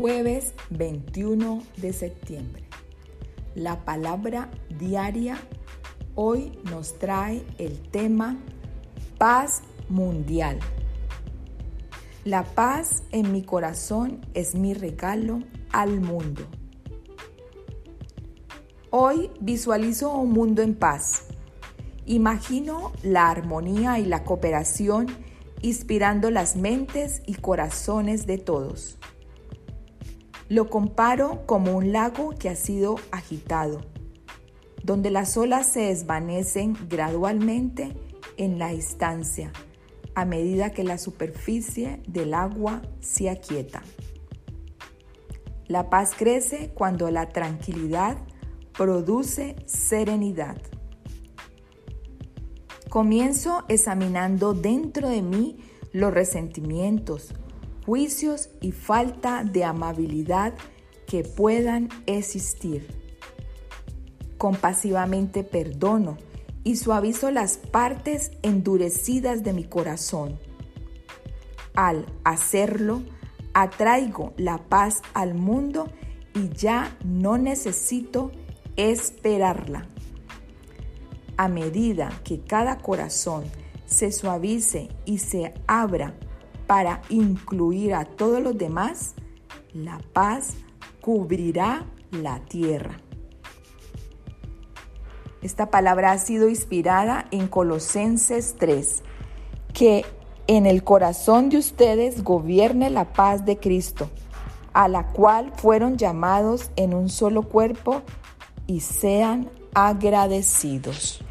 Jueves 21 de septiembre. La palabra diaria hoy nos trae el tema paz mundial. La paz en mi corazón es mi regalo al mundo. Hoy visualizo un mundo en paz. Imagino la armonía y la cooperación inspirando las mentes y corazones de todos. Lo comparo como un lago que ha sido agitado, donde las olas se desvanecen gradualmente en la distancia a medida que la superficie del agua se aquieta. La paz crece cuando la tranquilidad produce serenidad. Comienzo examinando dentro de mí los resentimientos, juicios y falta de amabilidad que puedan existir. Compasivamente perdono y suavizo las partes endurecidas de mi corazón. Al hacerlo, atraigo la paz al mundo y ya no necesito esperarla. A medida que cada corazón se suavice y se abra para incluir a todos los demás, la paz cubrirá la tierra. Esta palabra ha sido inspirada en Colosenses 3, que en el corazón de ustedes gobierne la paz de Cristo, a la cual fueron llamados en un solo cuerpo y sean agradecidos.